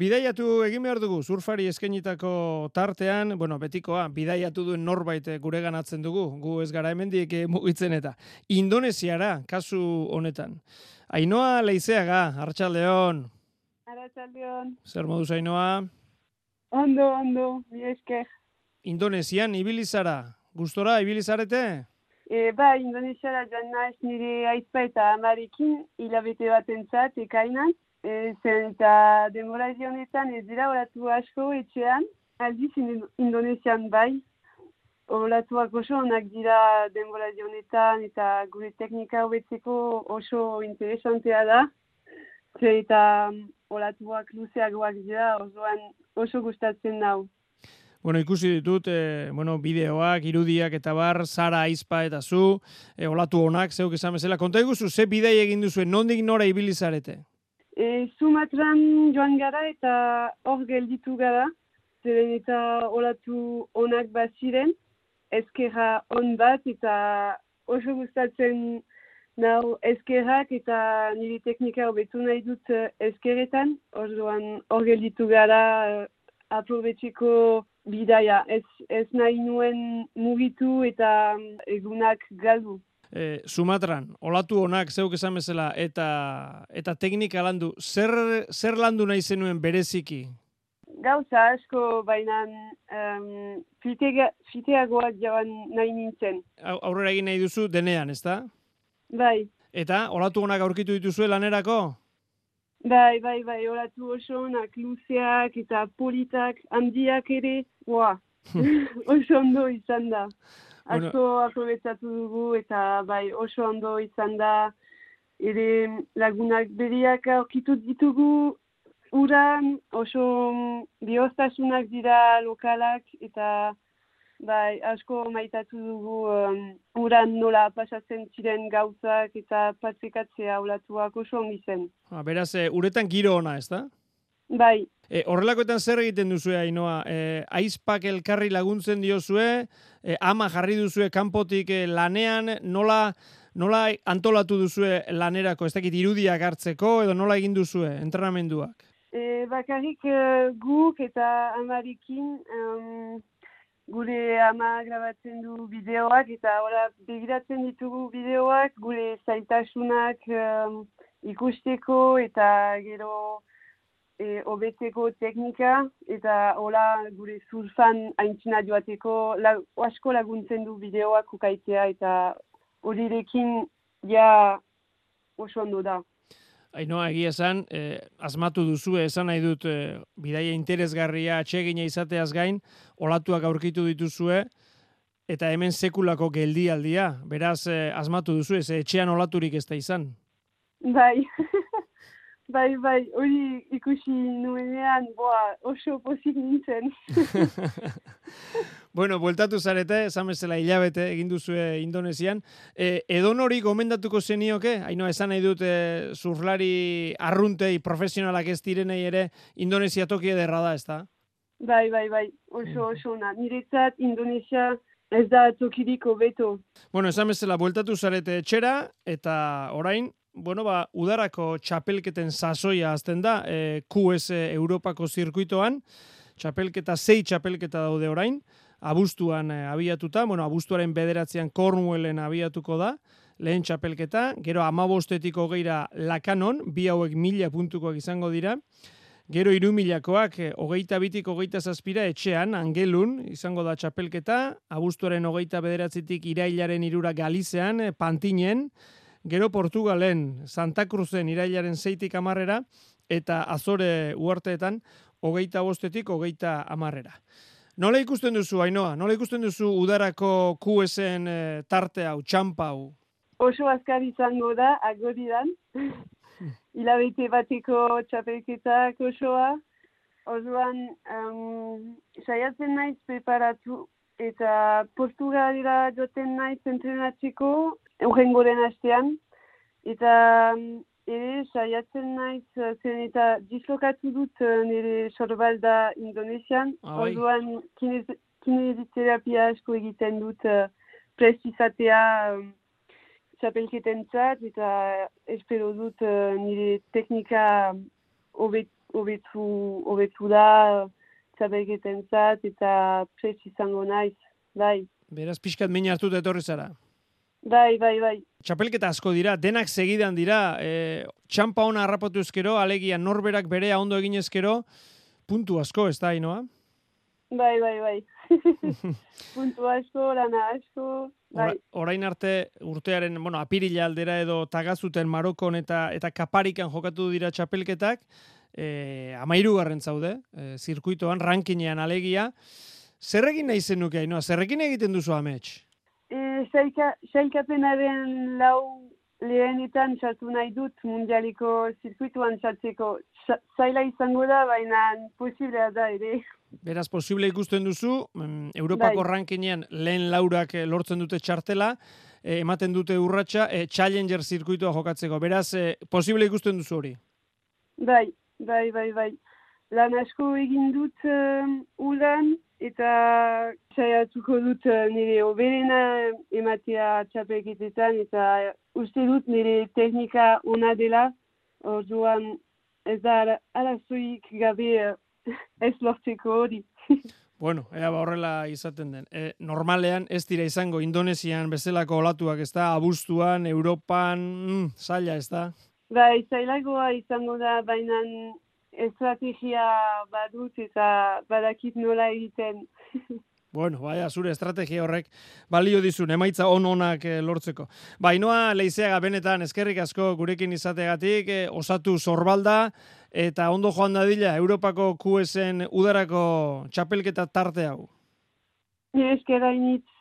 Bidaiatu egin behar dugu, surfari eskenitako tartean, bueno, betikoa, bidaiatu duen norbait eh, gure ganatzen dugu, gu ez gara hemendik eh, mugitzen eta. Indonesiara, kasu honetan. Ainoa Leizeaga, Arratxaldeon. Arratxaldeon. Zer modu zainoa? Ondo, ondo, mi esker. Indonesian, ibilizara, gustora, ibilizarete? E, ba, Indonesiara joan naiz nire aizpa eta amarekin hilabete bat entzat, ekainan. E, zen eta demoraldi honetan ez dira horatu asko etxean, aldiz Indonesian bai. Horatuak oso onak dira demoraldi honetan eta gure teknika hobetzeko oso interesantea da. Zer eta horatuak luzeagoak dira, osoan oso gustatzen nau. Bueno, ikusi ditut, e, bueno, bideoak, irudiak eta bar, Sara Aizpa eta zu, e, olatu honak, zeuk esan bezala. Konta iguzu, ze bidei egin duzu, nondik nora ibilizarete? E, Sumatran joan gara eta hor gelditu gara, zeren eta olatu onak bat ziren, ezkerra on bat eta oso gustatzen nau ezkerrak eta niri teknika hobetu nahi dut ezkerretan, hor gelditu gara uh, aprobetxeko bidaia, ez, ez nahi nuen mugitu eta egunak galdu e, Sumatran, olatu honak zeuk esan bezala eta eta teknika landu, zer, zer landu nahi zenuen bereziki? Gauza asko baina um, fiteagoak jaban nahi nintzen. Aurrera egin nahi duzu denean, ez da? Bai. Eta, olatu honak aurkitu dituzue lanerako? Bai, bai, bai, olatu oso honak luzeak eta politak handiak ere, boa, oso ondo izan da asko aprobetsatu dugu eta bai oso ondo izan da ere lagunak beriak aurkitu ditugu uran oso biostasunak dira lokalak eta bai asko maitatu dugu um, uran nola pasatzen ziren gauzak eta patrikatzea olatuak oso ongi zen. Ha, beraz, e, uretan giro ona, ez da? Bai. E, horrelakoetan zer egiten duzue, Ainoa? E, aizpak elkarri laguntzen diozue, e, ama jarri duzue kanpotik e, lanean, nola, nola antolatu duzue lanerako, ez dakit irudiak hartzeko, edo nola egin duzue, entrenamenduak? E, bakarrik e, guk eta amarikin, um, gure ama grabatzen du bideoak, eta ora, begiratzen ditugu bideoak, gure zaitasunak um, ikusteko, eta gero e, obetzeko teknika eta hola gure surfan aintzina joateko la, asko laguntzen du bideoak ukaitea eta horirekin ja oso ondo da. Ainoa, egia esan, eh, asmatu duzu, esan nahi dut, eh, bidaia interesgarria atsegina izateaz gain, olatuak aurkitu dituzue, eta hemen sekulako geldialdia, beraz, eh, asmatu duzu, ez etxean olaturik ez da izan. Bai, Bai, bai, hori ikusi nuenean, boa, oso pozik nintzen. bueno, bueltatu zarete, esan bezala hilabete egin duzue Indonesian. E, edon hori gomendatuko zenioke? Haino, esan nahi dut, e, zurlari arruntei profesionalak ez direnei ere Indonesia toki ederra da, ez da? Bai, bai, bai, oso, oso na. Niretzat, Indonesia ez da tokiriko beto. Bueno, esan bezala, bueltatu zarete etxera, eta orain, bueno, ba, udarako txapelketen sasoia azten da, e, QS Europako zirkuitoan, txapelketa, zei txapelketa daude orain, abuztuan e, abiatuta, bueno, abuztuaren bederatzean Cornwallen abiatuko da, lehen txapelketa, gero amabostetiko geira lakanon, bi hauek mila puntukoak izango dira, Gero iru milakoak, e, hogeita bitik hogeita zazpira etxean, angelun, izango da txapelketa, abuztuaren hogeita bederatzitik irailaren irura galizean, e, pantinen, gero Portugalen, Santa Cruzen irailaren zeitik amarrera, eta azore uarteetan, hogeita bostetik, hogeita amarrera. Nola ikusten duzu, Ainoa? Nola ikusten duzu udarako QSen e, eh, tarte hau, txampa hau? Oso azkar izango da, agoridan. Ilabete bateko txapelketak osoa. Osoan, um, saiatzen naiz preparatu eta Portugalera joten naiz entrenatzeko, eugen goren astean, eta mm, ere saiatzen naiz eh, zen eta dislokatu dut eh, nire sorbalda Indonesian, ah, bai. orduan kineziterapia asko egiten dut uh, prestizatea um, txapelketen zat, eta espero dut nire teknika hobetu, hobetu da txapelketen zat eta prets izango naiz, bai. Beraz, pixkat min hartu etorri zara. Bai, bai, bai. Txapelketa asko dira, denak segidan dira, e, txampa hona harrapatu ezkero, alegia norberak berea ondo egin ezkero, puntu asko, ez da, inoa? Bai, bai, bai. puntu asko, lana asko, bai. orain arte urtearen, bueno, apirila aldera edo tagazuten Marokon eta eta kaparikan jokatu dira txapelketak, e, amairu garren zaude, e, zirkuitoan, rankinean alegia. Zerrekin nahi zenuke, inoa? Zerrekin egiten duzu amets? Sailkapenaren lau lehenetan txatu nahi dut mundialiko zirkuituan txatzeko. Zaila izango da, baina posiblea da ere. Beraz, posible ikusten duzu, mm, Europako bai. rankinean lehen laurak eh, lortzen dute txartela, eh, ematen dute urratsa, e, Challenger zirkuitua jokatzeko. Beraz, e, posible ikusten duzu hori? Bai, bai, bai, bai. Lan asko egin dut um, ulan, eta saiatuko dut eh, nire oberena ematea txapelketetan eta uste dut nire teknika ona dela, orduan ez da arazoik gabe eh, ez lortzeko hori. Bueno, ea ba horrela izaten den. E, normalean ez dira izango Indonesian bezalako olatuak ez da, abuztuan, Europan, mm, zaila ez da? Bai, zailagoa izango da, baina estrategia badut eta badakit nola egiten. Bueno, baina, zure estrategia horrek balio dizun, emaitza on onak eh, lortzeko. Bainoa, leizeaga benetan, eskerrik asko gurekin izategatik, eh, osatu zorbalda, eta ondo joan dadila, Europako QSen udarako txapelketa tarte hau. Eskera initz.